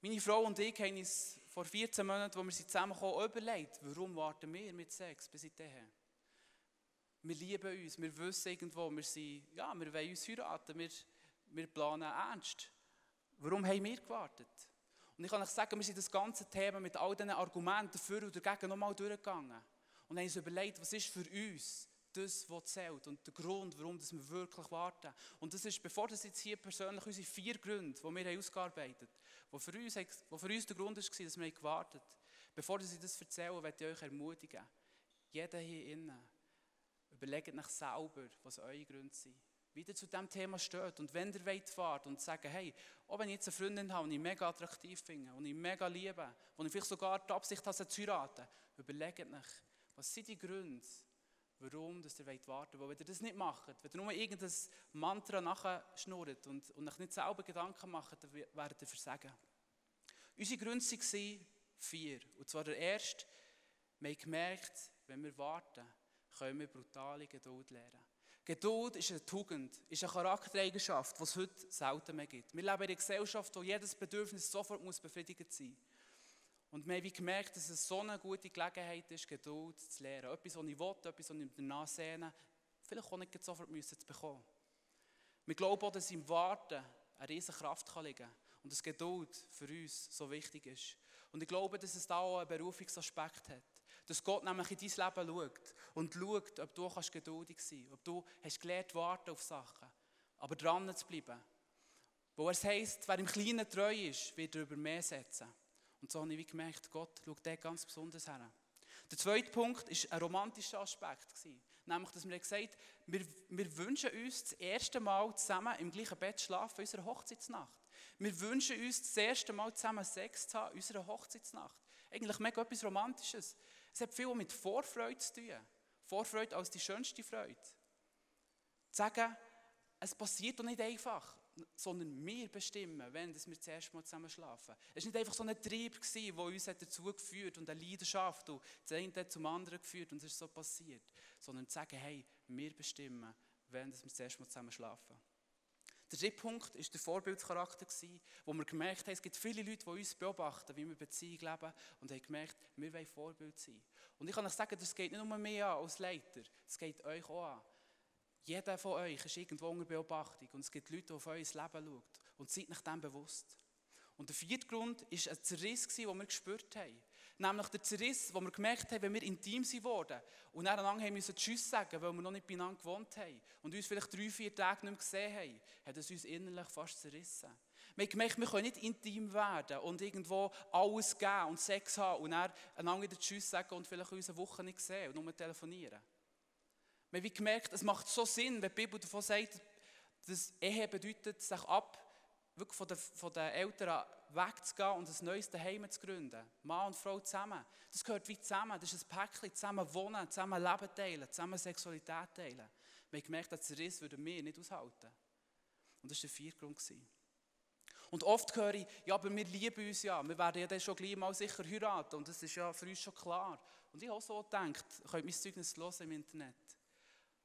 Meine Frau und ich haben uns vor 14 Monaten, als wir zusammengekommen überlegt, warum warten wir mit Sex bis in die Ehe? Wir lieben uns, wir wissen irgendwo, wir, sind, ja, wir wollen uns heiraten, wir, wir planen ernst. Warum haben wir gewartet? Und ich kann euch sagen, wir sind das ganze Thema mit all diesen Argumenten dafür und dagegen nochmal durchgegangen. Und haben uns überlegt, was ist für uns das, was zählt und der Grund, warum wir wirklich warten. Und das ist, bevor das jetzt hier persönlich unsere vier Gründe, die wir ausgearbeitet haben, die für uns der Grund war, dass wir gewartet haben. Bevor ich das erzähle, möchte ich euch ermutigen, jeder hier innen, Überlegt euch selber, was eure Gründe sind. Wie ihr zu diesem Thema steht. Und wenn ihr wollt fahrt und sagt, hey, auch wenn ich jetzt eine Freundin habe, die ich mega attraktiv finde, die ich mega liebe, die ich vielleicht sogar die Absicht habe, sie zu heiraten, überlegt euch, was sind die Gründe, warum dass ihr warten wollt. Wenn ihr das nicht macht, wenn ihr nur irgendein Mantra nachschnurrt und, und euch nicht selber Gedanken macht, dann werdet ihr versagen. Unsere Gründe waren vier. Und zwar der erste, wir haben gemerkt, wenn wir warten, können wir brutale Geduld lernen. Geduld ist eine Tugend, ist eine Charaktereigenschaft, die es heute selten mehr gibt. Wir leben in einer Gesellschaft, wo jedes Bedürfnis sofort muss befriedigt sein muss. Und wir haben gemerkt, dass es so eine gute Gelegenheit ist, Geduld zu lernen. Etwas, was ich will, etwas, was ich danach sehne, vielleicht auch nicht sofort müssen zu bekommen. Wir glauben auch, dass im Warten eine riesige Kraft liegen kann und dass Geduld für uns so wichtig ist. Und ich glaube, dass es da auch einen Berufungsaspekt hat. Dass Gott nämlich in dein Leben schaut und schaut, ob du geduldig sein kannst, ob du hast gelernt warten auf Sachen, aber dran zu bleiben. Wo es heisst, wer im Kleinen treu ist, wird darüber mehr setzen. Und so habe ich gemerkt, Gott schaut dort ganz besonders her. Der zweite Punkt war ein romantischer Aspekt. Nämlich, dass wir gesagt haben, wir, wir wünschen uns das erste Mal zusammen im gleichen Bett schlafen, unserer Hochzeitsnacht. Wir wünschen uns das erste Mal zusammen Sex zu haben, unserer Hochzeitsnacht. Eigentlich mega etwas Romantisches. Es hat viel mit Vorfreude zu tun. Vorfreude als die schönste Freude. Zu sagen, es passiert doch nicht einfach, sondern wir bestimmen, wenn wir das erste Mal zusammen schlafen. Es war nicht einfach so ein Trieb, der uns dazu geführt und eine Leidenschaft und das eine hat zum anderen geführt und es ist so passiert. Sondern zu sagen, hey, wir bestimmen, wenn wir das erste Mal zusammen schlafen. Der dritte Punkt war der Vorbildscharakter, wo wir gemerkt haben, es gibt viele Leute, die uns beobachten, wie wir Beziehung leben und haben gemerkt, wir wollen Vorbild sein. Und ich kann euch sagen, das geht nicht nur mir an als Leiter, es geht euch auch an. Jeder von euch ist irgendwo unter Beobachtung und es gibt Leute, die auf euer Leben schauen und seid nach dem bewusst. Und der vierte Grund war ein Zerriss, den wir gespürt haben. Nämlich der Zerriss, wo wir gemerkt haben, wenn wir intim sind worden und dann haben müssen Tschüss sagen, weil wir noch nicht beieinander gewohnt haben und uns vielleicht drei, vier Tage nicht mehr gesehen haben, hat es uns innerlich fast zerrissen. Wir haben gemerkt, wir können nicht intim werden und irgendwo alles geben und Sex haben und dann einander wieder Tschüss sagen und vielleicht uns eine Woche nicht sehen und nur telefonieren. Wir haben gemerkt, es macht so Sinn, wenn die Bibel davon sagt, dass Ehe bedeutet, sich ab wirklich von den, von den Eltern wegzugehen und ein neues Heim zu gründen. Mann und Frau zusammen. Das gehört wie zusammen. Das ist ein Päckchen. Zusammen wohnen, zusammen Leben teilen, zusammen Sexualität teilen. Wir haben gemerkt, dass Riss würden wir nicht aushalten. Und das war der vierte Grund. Und oft höre ich, ja, aber wir lieben uns ja. Wir werden ja dann schon gleich mal sicher heiraten. Und das ist ja für uns schon klar. Und ich habe auch so gedacht, ihr könnt mein Zeugnis hören im Internet.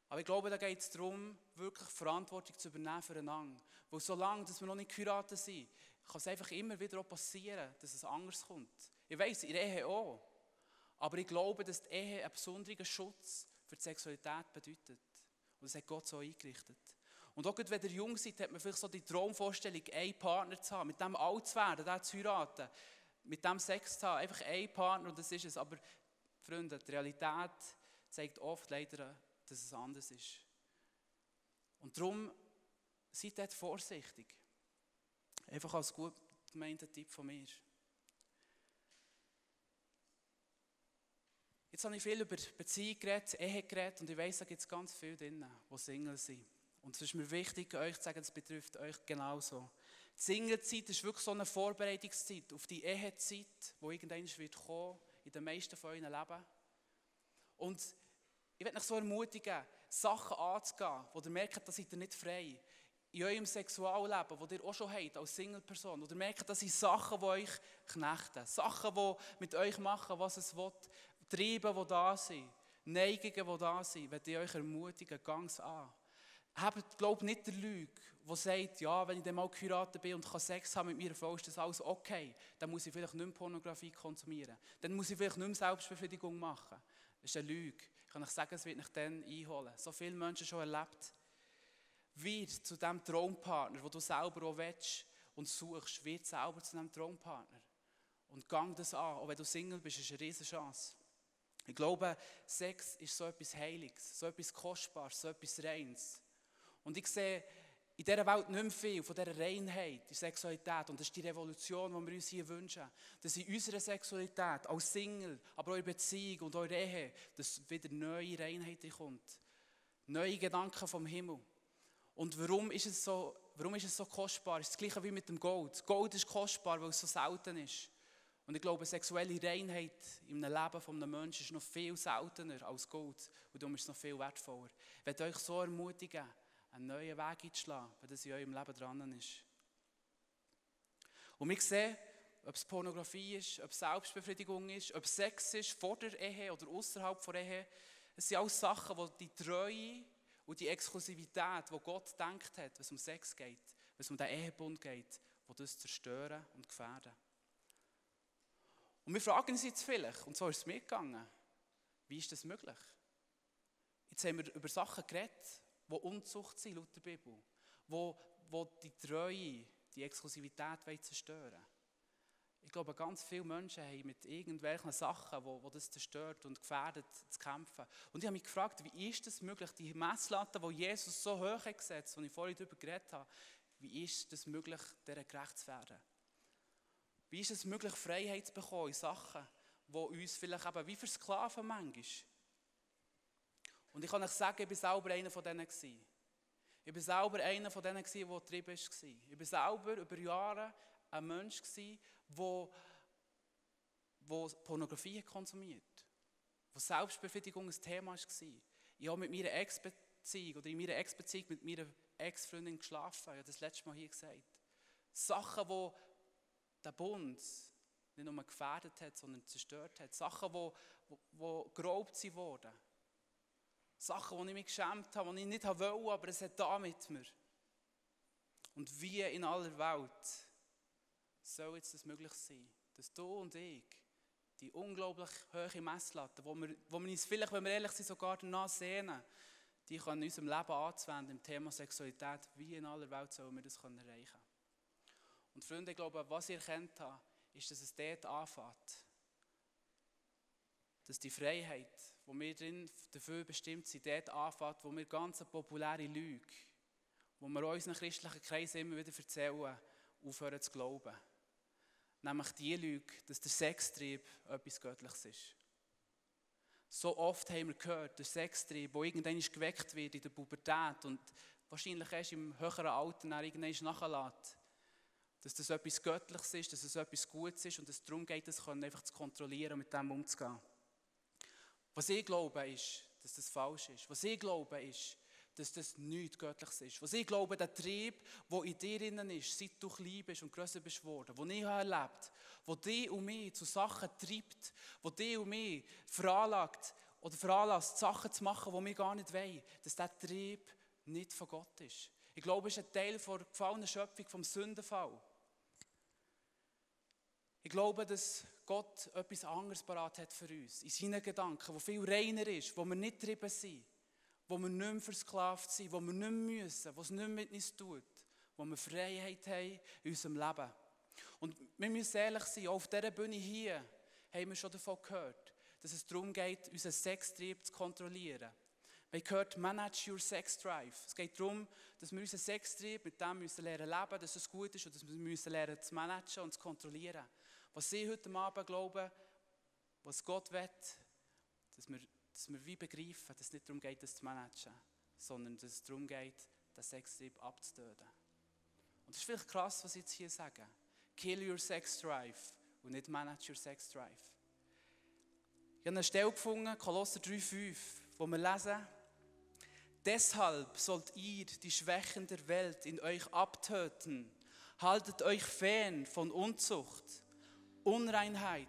Aber ich glaube, da geht es darum, wirklich Verantwortung zu übernehmen füreinander. Weil solange dass wir noch nicht geheiratet sind, kann es einfach immer wieder auch passieren, dass es anders kommt. Ich weiß, in der Ehe auch. Aber ich glaube, dass die Ehe einen besonderen Schutz für die Sexualität bedeutet. Und das hat Gott so eingerichtet. Und auch wenn ihr jung seid, hat man vielleicht so die Traumvorstellung, einen Partner zu haben, mit dem alt zu werden, den zu heiraten, mit dem Sex zu haben, einfach einen Partner und das ist es. Aber Freunde, die Realität zeigt oft leider dass es anders ist. Und darum seid dort vorsichtig. Einfach als gut gemeinter Tipp von mir. Jetzt habe ich viel über Beziehung geredet, Ehe geredet und ich weiß, da gibt es ganz viele drin, die Single sind. Und es ist mir wichtig, euch zu sagen, das betrifft euch genauso. Die Singlezeit ist wirklich so eine Vorbereitungszeit auf die Ehezeit, die irgendwann wird kommen, in den meisten von euren Leben. Und ich werde euch so ermutigen, Sachen anzugehen, wo ihr merkt, dass ihr nicht frei in eurem Sexualleben, das ihr auch schon habt, als Single-Person, oder merkt, dass sind Sachen, die euch knechten, Sachen, die mit euch machen, was es will, Triebe, die da sind, Neigungen, die da sind, werde ich euch ermutigen, ganz an. Habt, glaubt nicht der Lüge, der sagt, ja, wenn ich dann mal geheiratet bin und kann Sex haben mit meiner Frau, ist das alles okay. Dann muss ich vielleicht nicht mehr Pornografie konsumieren. Dann muss ich vielleicht nicht mehr Selbstbefriedigung machen. Das ist eine Lüge. Ich kann euch sagen, es wird nicht dann einholen. So viele Menschen schon erlebt. Wird zu dem Traumpartner, wo du selber auch willst und suchst, wird selber zu einem Traumpartner. Und gang das an. Auch wenn du Single bist, ist es eine riesige Chance. Ich glaube, Sex ist so etwas Heiliges, so etwas Kostbares, so etwas Reins. Und ich sehe in dieser Welt nicht mehr viel von dieser Reinheit, der Sexualität. Und das ist die Revolution, die wir uns hier wünschen. Dass in unserer Sexualität, als Single, aber auch in Beziehung und in Ehe, dass wieder neue Reinheit kommt. Neue Gedanken vom Himmel. Und warum ist es so, warum ist es so kostbar? Es ist das gleiche wie mit dem Gold. Gold ist kostbar, weil es so selten ist. Und ich glaube, sexuelle Reinheit im Leben eines Menschen ist noch viel seltener als Gold. Und darum ist es noch viel wertvoller. Ich werde euch so ermutigen, einen neuen Weg einzuschlagen, wenn das in eurem Leben dran ist. Und wir sehen, ob es Pornografie ist, ob es Selbstbefriedigung ist, ob es Sex ist, vor der Ehe oder außerhalb der Ehe. Es sind alles Sachen, die die Treue und die Exklusivität, die Gott denkt hat, wenn es um Sex geht, wenn es um den Ehebund geht, die das zerstören und gefährden. Und wir fragen uns jetzt vielleicht, und so ist es mir gegangen, wie ist das möglich? Jetzt haben wir über Sachen geredet, wo Unzucht sind, laut der Bibel, wo, wo die Treue, die Exklusivität zerstören Ich glaube, ganz viele Menschen haben mit irgendwelchen Sachen, wo, wo das zerstört und gefährdet, zu kämpfen. Und ich habe mich gefragt, wie ist das möglich, die Messlatte, die Jesus so hoch hat gesetzt, die ich vorhin darüber geredet habe, Wie ist es möglich, dieser gerecht zu werden? Wie ist es möglich, Freiheit zu bekommen in Sachen, die uns vielleicht eben wie versklaven manchmal? Und ich kann euch sagen, ich war selber einer von denen. Gewesen. Ich war selber einer von denen, der getrieben war. Ich war selber über Jahre ein Mensch, der, Pornografie konsumiert hat. Wo Selbstbefriedigung ein Thema war. Ich habe mit meiner Ex-Beziehung oder in meiner Ex-Beziehung mit meiner Ex-Freundin geschlafen. Ich habe das letzte Mal hier gesagt. Sachen, die der Bund nicht nur gefährdet hat, sondern zerstört hat. Sachen, die, die, die geraubt wurden. Sachen, die ich mich geschämt habe, die ich nicht wollte, aber es hat da mit mir. Und wie in aller Welt soll jetzt das möglich sein, dass du und ich die unglaublich hohe Messlatte, wo wir, wo wir uns vielleicht, wenn wir ehrlich sind, sogar danach sehnen, die können in unserem Leben anzuwenden im Thema Sexualität, wie in aller Welt sollen wir das erreichen können. Und Freunde, ich glaube, was ich erkannt habe, ist, dass es dort anfängt. Dass die Freiheit, wo wir drin dafür bestimmt sind, dort anfängt, wo wir ganz populäre Lüge, wo wir unseren christlichen Kreisen immer wieder erzählen, aufhören zu glauben. Nämlich die Lüge, dass der Sextrieb etwas Göttliches ist. So oft haben wir gehört, der Sextrieb, der irgendwann geweckt wird in der Pubertät und wahrscheinlich erst im höheren Alter irgendwann nachlässt, dass das etwas Göttliches ist, dass es etwas Gutes ist und es darum geht, das einfach zu kontrollieren und mit dem umzugehen. Was ich glaube, ist, dass das falsch ist. Was ich glaube, ist, dass das nichts Göttliches ist. Was ich glaube, der Trieb, der in dir innen ist, seit du klein bist und grösser bist worden, den ich habe erlebt wo dich und mich zu Sachen treibt, wo dich und mich veranlagt oder veranlasst, Sachen zu machen, die wir gar nicht wollen, dass dieser Trieb nicht von Gott ist. Ich glaube, es ist ein Teil der gefallenen Schöpfung, vom Sündenfall. Ich glaube, dass Gott etwas anderes parat hat für uns, in seinen Gedanken, wo viel reiner ist, wo wir nicht getrieben sind, wo wir nicht mehr versklavt sind, wo wir nicht mehr müssen, wo es nicht mehr mit uns tut, wo wir Freiheit haben in unserem Leben. Und wir müssen ehrlich sein, auch auf dieser Bühne hier haben wir schon davon gehört, dass es darum geht, unseren Sextrieb zu kontrollieren. Wir haben gehört, manage your sex drive. Es geht darum, dass wir unseren Sextrieb mit dem müssen lernen leben, dass es gut ist und dass wir müssen lernen zu managen und zu kontrollieren. Was Sie heute Abend glauben, was Gott will, dass wir, dass wir wie begreifen, dass es nicht darum geht, das zu managen, sondern dass es darum geht, den Sextrieb abzutöten. Und das ist vielleicht krass, was ich jetzt hier sage. Kill your sex drive und nicht manage your sex drive. Ich habe eine Stelle gefunden, Kolosser 3,5, wo wir lesen, Deshalb sollt ihr die Schwächen der Welt in euch abtöten. Haltet euch fern von Unzucht, Unreinheit,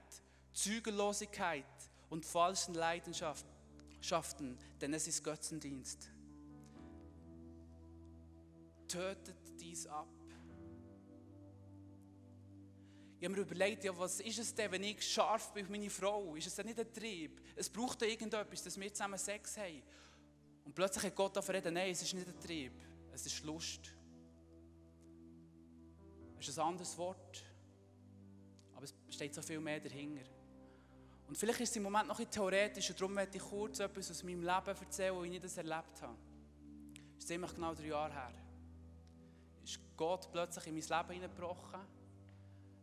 Zügellosigkeit und falschen Leidenschaften, denn es ist Götzendienst. Tötet dies ab. Ich habe mir überlegt, ja, was ist es denn, wenn ich scharf bin auf meine Frau? Ist es denn nicht ein Trieb? Es braucht ja irgendetwas, dass wir zusammen Sex haben. Und plötzlich hat Gott davon reden, nein, es ist nicht ein Trieb, es ist Lust. Es ist ein anderes Wort, steht so viel mehr dahinter. Und vielleicht ist es im Moment noch ein theoretisch und darum möchte ich kurz etwas aus meinem Leben erzählen, wo ich nicht das erlebt habe. Das ist ziemlich genau drei Jahre her. Ist Gott plötzlich in mein Leben hineingebrochen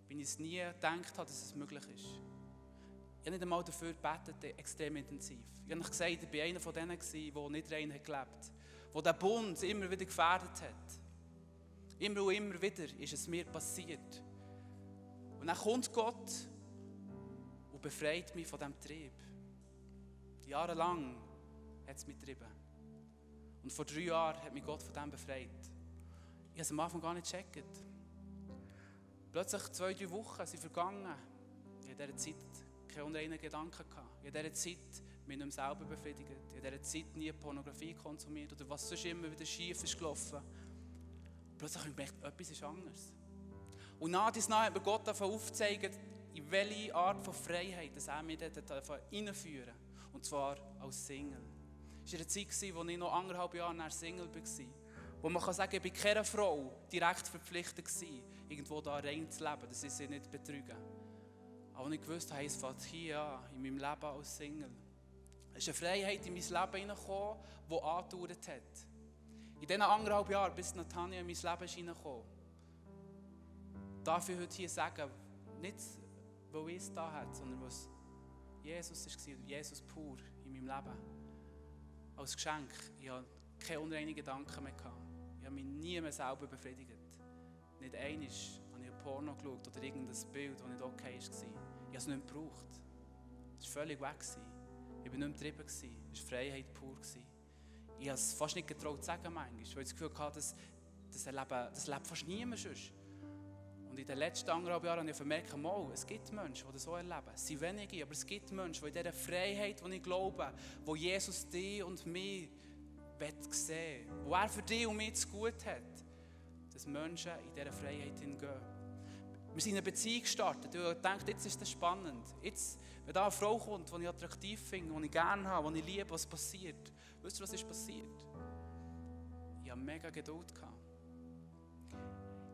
wenn ich es nie gedacht habe, dass es möglich ist. Ich habe nicht einmal dafür gebetet, extrem intensiv. Ich habe gesagt, ich war einer von denen, der nicht rein hat gelebt der den Bund immer wieder gefährdet hat. Immer und immer wieder ist es mir passiert. Und dann kommt Gott und befreit mich von diesem Trieb. Jahrelang hat es mich getrieben. Und vor drei Jahren hat mich Gott von dem befreit. Ich habe es am Anfang gar nicht gecheckt. Plötzlich zwei, drei Wochen sind vergangen. Ich hatte in dieser Zeit keine unreinen Gedanken. Gehabt. Ich habe in dieser Zeit mich nicht selber befriedigt. Ich habe in dieser Zeit nie Pornografie konsumiert oder was sonst immer wieder schief ist gelaufen. Plötzlich habe ich gemerkt, etwas ist anders. Und nach dies nach hat mir Gott aufgezeigt, in welche Art von Freiheit dass er mich dort reinführen Und zwar als Single. Es war eine Zeit, in der ich noch anderthalb Jahre Single war. Wo man kann sagen, ich war keiner Frau direkt verpflichtet irgendwo da rein zu leben, dass ich sie nicht betrüge. Aber ich wusste, es fängt hier an, in meinem Leben als Single. Es ist eine Freiheit in mein Leben hineingekommen, die angedauert hat. In diesen anderthalb Jahren, bis Nathanael in mein Leben ist reingekommen, darf ich heute hier sagen, nicht weil ich es da hat, sondern was Jesus war, Jesus pur in meinem Leben. Als Geschenk. Ich hatte keine unreinen Gedanken mehr. Gehabt. Ich habe mich nie mehr selber befriedigt. Nicht einmal habe ich ein Porno geschaut oder irgendein Bild, das nicht okay war. Ich habe es nicht gebraucht. Es war völlig weg. Ich war nicht mehr getrieben. Es war Freiheit pur. Ich habe es fast nicht getraut zu sagen, manchmal, weil ich das Gefühl hatte, das, das, erleben, das lebt fast niemand sonst. Und in den letzten anderthalb Jahren habe ich vermerkt, mal, es gibt Menschen, die das so erleben. Es sind wenige, aber es gibt Menschen, die in dieser Freiheit, die ich glaube, wo Jesus dich und mich sehen wo er für dich und mich zu gut hat, dass Menschen in dieser Freiheit hingehen. Wir sind in eine Beziehung gestartet ich dachte, jetzt ist das spannend. Jetzt, wenn da eine Frau kommt, die ich attraktiv finde, die ich gerne habe, die ich liebe, was passiert. Wisst ihr, was ist passiert? Ich hatte mega Geduld. Gehabt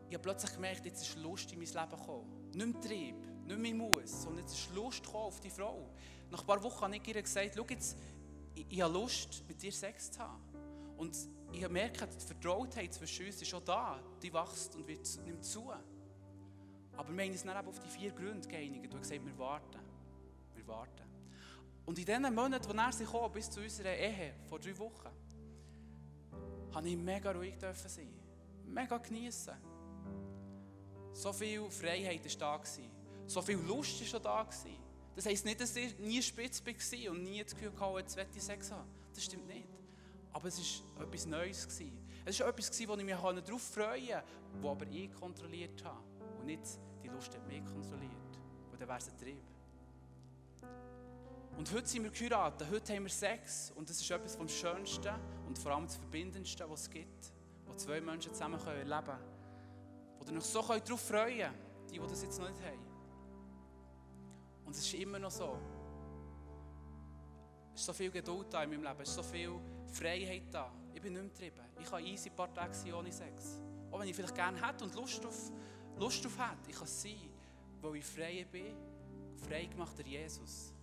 ich habe plötzlich gemerkt, jetzt ist Lust in mein Leben gekommen. Nicht mehr Trieb, nicht mehr Muss, sondern jetzt ist Lust auf die Frau. Nach ein paar Wochen habe ich ihr gesagt, schau jetzt, ich, ich habe Lust, mit dir Sex zu haben. Und ich habe gemerkt, die Vertrautheit zwischen uns ist schon da. Die wächst und wird, nimmt zu. Aber wir haben uns dann auf die vier Gründe geeinigt und gesagt, wir warten. Wir warten. Und in diesen Monaten, wo er kam, bis zu unserer Ehe, vor drei Wochen, habe ich mega ruhig sein. Mega genießen. So viel Freiheit war da. So viel Lust war schon da. Das heisst nicht, dass ich nie spitz war und nie das Gefühl hatte, jetzt möchte ich Sex haben. Das stimmt nicht. Aber es war etwas Neues. Es war etwas, wo ich mich darauf freuen konnte, das aber ich kontrolliert habe. Und nicht die Lust hat mich kontrolliert. Und dann wäre es ein Trieb. Und heute sind wir geheiratet, heute haben wir Sex. Und das ist etwas vom Schönsten und vor allem das Verbindendsten, was es gibt. Wo zwei Menschen zusammen erleben können. Oder noch so darauf freuen die, die das jetzt noch nicht haben. Und es ist immer noch so. Es ist so viel Geduld da in meinem Leben, es ist so viel Freiheit da. Ich bin nicht mehr getrieben. Ich kann easy ein paar Tage sein ohne Sex. Auch wenn ich vielleicht gerne hätte und Lust auf, Lust auf hätte. Ich kann es sein, weil ich frei bin, frei gemacht durch Jesus.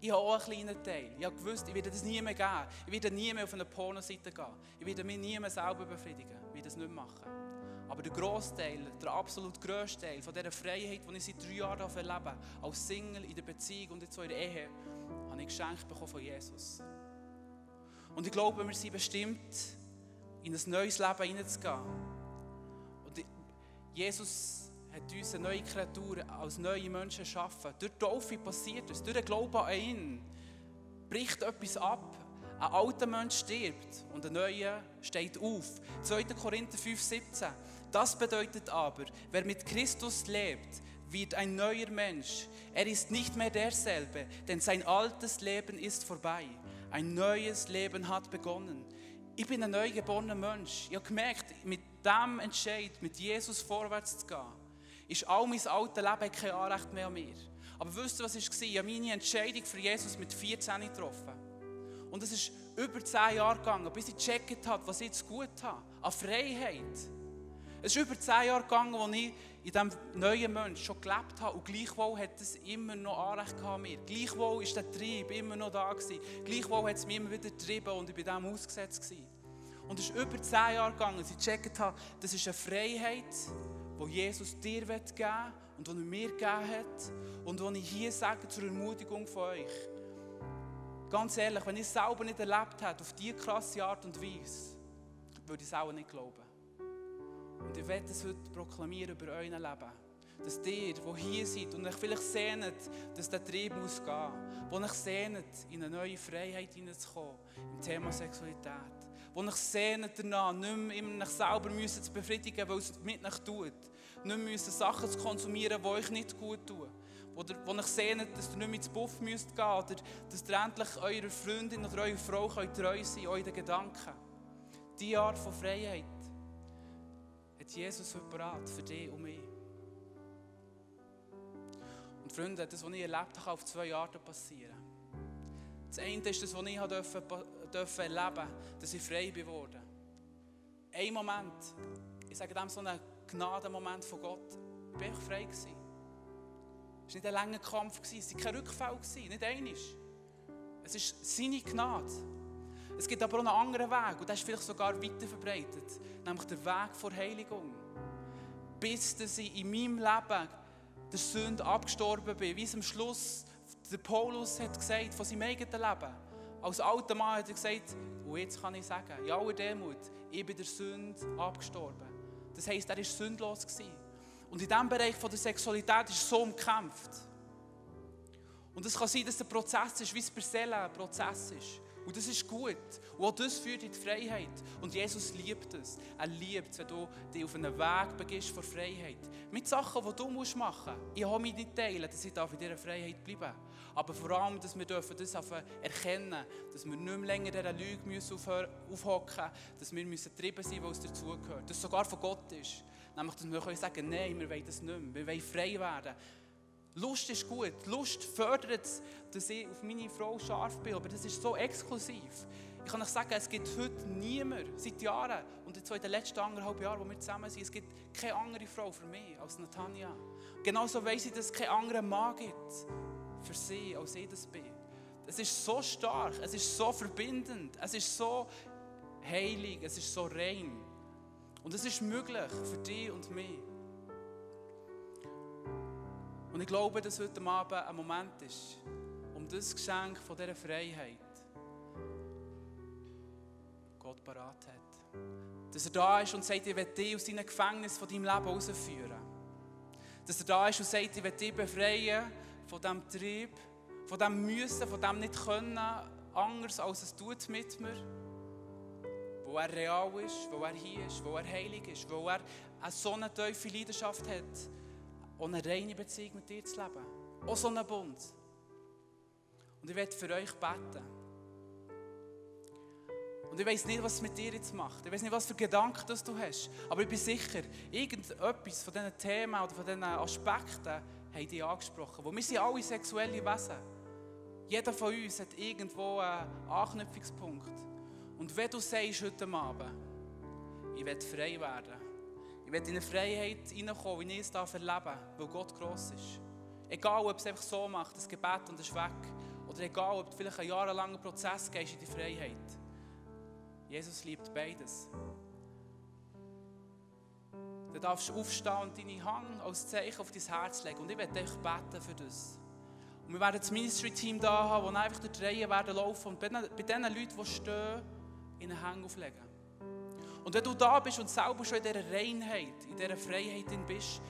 Ich habe auch einen kleinen Teil. Ich habe gewusst, ich werde das nie mehr geben. Ich werde nie mehr auf eine Pornoseite gehen. Ich werde mich nie mehr selber befriedigen. Ich werde das nicht machen. Aber der Großteil, der absolut grösste Teil von dieser Freiheit, die ich seit drei Jahren erlebe, als Single in der Beziehung und jetzt in der Ehe, habe ich geschenkt bekommen von Jesus. Und ich glaube, wir sind bestimmt, in ein neues Leben hineinzugehen. Und Jesus hat uns eine neue Kreatur als neue Menschen geschaffen. Durch die Taufe passiert es, durch den Glauben an ihn bricht etwas ab. Ein alter Mensch stirbt und ein neuer steht auf. 2. Korinther 5, 17. Das bedeutet aber, wer mit Christus lebt, wird ein neuer Mensch. Er ist nicht mehr derselbe, denn sein altes Leben ist vorbei. Ein neues Leben hat begonnen. Ich bin ein neugeborener Mensch. Ich habe gemerkt, mit dem Entscheid, mit Jesus vorwärts zu gehen, ist all mein altes Leben kein Anrecht mehr an mir. Aber wisst ihr, was war? Ich habe meine Entscheidung für Jesus mit 14 getroffen. Und es ist über 10 Jahre gegangen, bis ich gecheckt habe, was ich jetzt gut habe. An Freiheit. Es ist über zehn Jahre gegangen, als ich in diesem neuen Mensch schon gelebt habe und gleichwohl hat es immer noch Anrecht gehabt mir. Gleichwohl war der Trieb immer noch da gewesen. Gleichwohl hat es mich immer wieder getrieben und ich war dem ausgesetzt gewesen. Und es ist über zehn Jahre gegangen, als ich gecheckt habe, das ist eine Freiheit, die Jesus dir geben will und die er mir gegeben hat und die ich hier sage zur Ermutigung von euch. Ganz ehrlich, wenn ich es selber nicht erlebt hätte, auf diese krasse Art und Weise, würde ich es auch nicht glauben. Und ich werde es heute proklamieren über euer Leben. Dass ihr, die hier seid und euch vielleicht sehnt, dass der Trieb muss gehen, wo euch sehnt, in eine neue Freiheit hineinzukommen, im Thema Sexualität, wo euch sehnt danach, nicht mehr immer euch selber müssen zu befriedigen, weil es mit euch tut, nicht mehr Sachen zu konsumieren, die euch nicht gut tun. Oder wo euch sehnt, dass ihr nicht mehr ins Buff müsst gehen oder dass ihr endlich eurer Freundin oder eurer Frau treu sein könnt, euren Gedanken. Diese Art von Freiheit hat Jesus heute bereit für dich und mich. Und Freunde, das, was ich erlebt habe, kann auf zwei Arten passieren. Das eine ist das, was ich durfte erleben dass ich frei geworden Ein Moment, ich sage dem so einen Gnadenmoment von Gott, bin ich frei gewesen. Es war nicht ein langer Kampf, es war kein Rückfall, nicht einiges. Es ist seine Gnade. Es gibt aber auch einen anderen Weg und der ist vielleicht sogar weiter verbreitet, nämlich der Weg vor Heiligung. Bis dass ich in meinem Leben der Sünde abgestorben bin, wie es am Schluss der Paulus hat gesagt von seinem eigenen Leben. Als alter Mann hat er gesagt, und jetzt kann ich sagen, in aller Demut, ich bin der Sünde abgestorben. Das heisst, er war sündlos. Gewesen. Und in diesem Bereich von der Sexualität ist so umkämpft. Und es kann sein, dass der Prozess ist, wie es per Seele ein Prozess ist. Und das ist gut. Und auch das führt in die Freiheit. Und Jesus liebt es. Er liebt es, wenn du dich auf einen Weg begibst vor Freiheit. Mit Sachen, die du machen musst. Ich habe mich nicht teilen, dass ich in dieser Freiheit bleiben Aber vor allem, dass wir dürfen das erkennen dass wir nicht mehr länger dieser Lüge müssen aufhocken müssen, dass wir müssen getrieben sein weil es dazugehört. Dass es sogar von Gott ist. Nämlich, dass wir sagen können, nein, wir wollen das nicht mehr. Wir wollen frei werden. Lust ist gut. Lust fördert es, dass ich auf meine Frau scharf bin. Aber das ist so exklusiv. Ich kann euch sagen, es gibt heute niemand, seit Jahren, und jetzt in den letzten anderthalb Jahren, wo wir zusammen sind, es gibt keine andere Frau für mich als Natanja. Genauso weiss ich, dass es keinen anderen Mann gibt für sie, als ich das bin. Es ist so stark, es ist so verbindend, es ist so heilig, es ist so rein. Und es ist möglich für dich und mich. Und ich glaube, dass heute Abend ein Moment ist, um das Geschenk von dieser Freiheit Gott parat hat. Dass er da ist und sagt, ich will dich aus deinem Gefängnis von deinem Leben herausführen. Dass er da ist und sagt, ich will dich befreien von diesem Trieb, von diesem Müssen, von diesem nicht können, anders als es tut mit mir. Wo er real ist, wo er hier ist, wo er heilig ist, wo er eine so eine tiefe Leidenschaft hat und eine reine Beziehung mit dir zu leben. Auch so einen Bund. Und ich werde für euch beten. Und ich weiß nicht, was es mit dir jetzt macht. Ich weiß nicht, was für Gedanken das du hast. Aber ich bin sicher, irgendetwas von diesen Themen oder von diesen Aspekten haben dich angesprochen. Wo wir sind alle sexuelle Wesen. Jeder von uns hat irgendwo einen Anknüpfungspunkt. Und wenn du sagst heute Abend, ich werde frei werden, ich werde in eine Freiheit hineinkommen, wie ich es erleben darf, weil Gott gross ist. Egal, ob es einfach so macht, das Gebet und es ist weg. Oder egal, ob du vielleicht einen jahrelangen Prozess gehst in die Freiheit. Jesus liebt beides. Du darfst aufstehen und deine Hand als Zeichen auf dein Herz legen. Und ich werde dich beten für das. Und wir werden das Ministry-Team da haben, das einfach durch die Reihe werden laufen und bei den, Leuten, die stehen, ihnen Hände auflegen. Und wenn du da bist und selber schon in dieser Reinheit, in dieser Freiheit bist,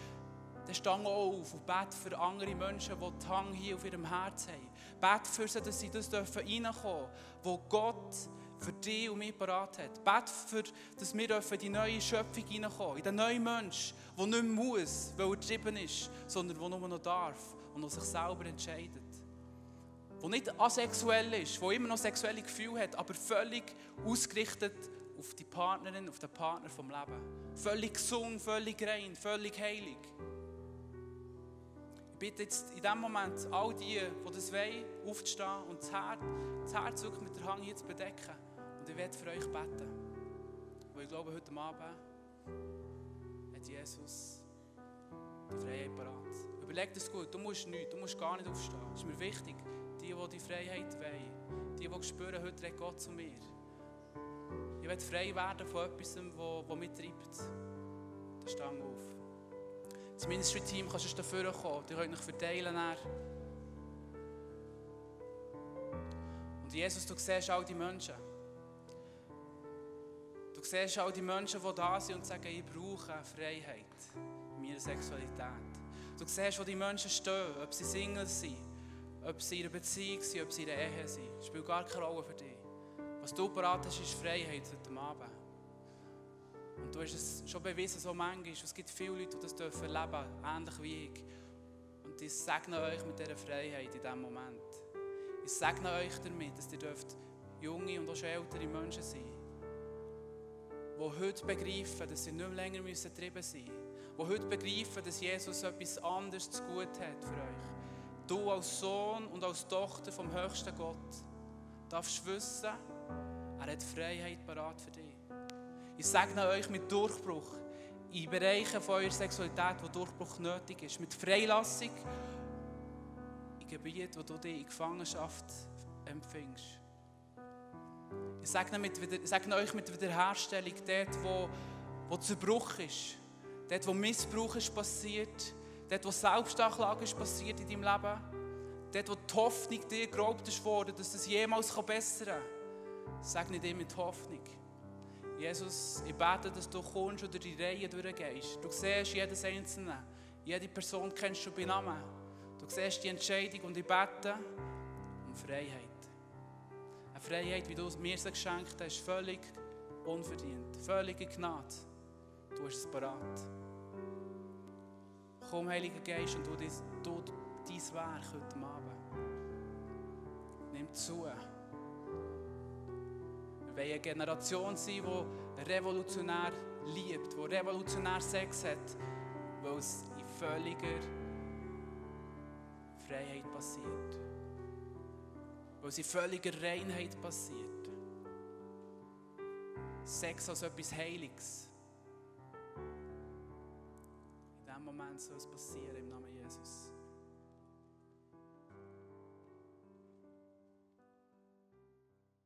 dann steh auf und bete für andere Menschen, die die Hang hier auf ihrem Herz haben. Bete für sie, dass sie das reinkommen dürfen, wo Gott für dich und mich parat hat. Bete für, dass wir in die neue Schöpfung hineinkommen, in den neuen Mensch, der nicht mehr muss, weil er getrieben ist, sondern der nur noch darf und der sich selber entscheidet. Der nicht asexuell ist, der immer noch sexuelle Gefühle hat, aber völlig ausgerichtet auf die Partnerin, auf den Partner vom Leben. Völlig gesund, völlig rein, völlig heilig. Ich bitte jetzt in diesem Moment all die, die das wollen, aufzustehen und das Herz, das Herz wirklich mit der Hand hier zu bedecken. Und ich werde für euch beten. Weil ich glaube, heute Abend hat Jesus die Freiheit parat. Überleg das gut, du musst nichts, du musst gar nicht aufstehen. Das ist mir wichtig. Die, die die Freiheit wollen, die, die spüren, heute redet Gott zu mir. Ich will frei werden von etwas, das mich treibt. Dann stang auf. Das Ministry-Team kannst du dafür kommen. Die könnt euch verteilen. Und Jesus, du siehst all die Menschen. Du siehst all die Menschen, die da sind und sagen, ich brauche Freiheit in meiner Sexualität. Du siehst, wo die Menschen stehen, ob sie Single sind, ob sie in einer Beziehung sind, ob sie in einer Ehe sind. Das spielt gar keine Rolle für dich. Was du parat hast, ist Freiheit heute Abend. Und du hast es schon bewiesen, so manchmal. Es gibt viele Leute, die das dürfen leben, ähnlich wie ich. Und ich segne euch mit dieser Freiheit in diesem Moment. Ich segne euch damit, dass ihr dürft junge und auch ältere Menschen sein die heute begreifen, dass sie nicht mehr länger müssen getrieben sein müssen. Die heute begreifen, dass Jesus etwas anderes zu gut hat für euch. Du als Sohn und als Tochter vom höchsten Gott darfst wissen, er hat Freiheit parat für dich. Ich segne euch mit Durchbruch in Bereichen von eurer Sexualität, wo Durchbruch nötig ist. Mit Freilassung in Gebieten, wo du dich in Gefangenschaft empfängst. Ich segne, mit, segne euch mit Wiederherstellung dort, wo, wo Zerbruch ist. Dort, wo Missbrauch ist passiert. Dort, wo Selbstanklage ist passiert in deinem Leben. Dort, wo die Hoffnung dir geraubt ist worden, dass es jemals besser kann. Segne dir mit Hoffnung. Jesus, ich bete, dass du kommst und durch die Reihe durchgehst. Du siehst jedes Einzelne. Jede Person kennst du bei Namen. Du siehst die Entscheidung und ich bete um Freiheit. Eine Freiheit, wie du mir sie geschenkt hast, völlig unverdient. Völlige Gnade. Du hast es parat. Komm, Heiliger Geist, und tu dein, tu dein Werk heute Abend. Nimm zu. Wollen eine Generation sein, die revolutionär liebt, die revolutionär Sex hat, weil es in völliger Freiheit passiert. Weil es in völliger Reinheit passiert. Sex als etwas Heiliges. In diesem Moment soll es passieren im Namen Jesus.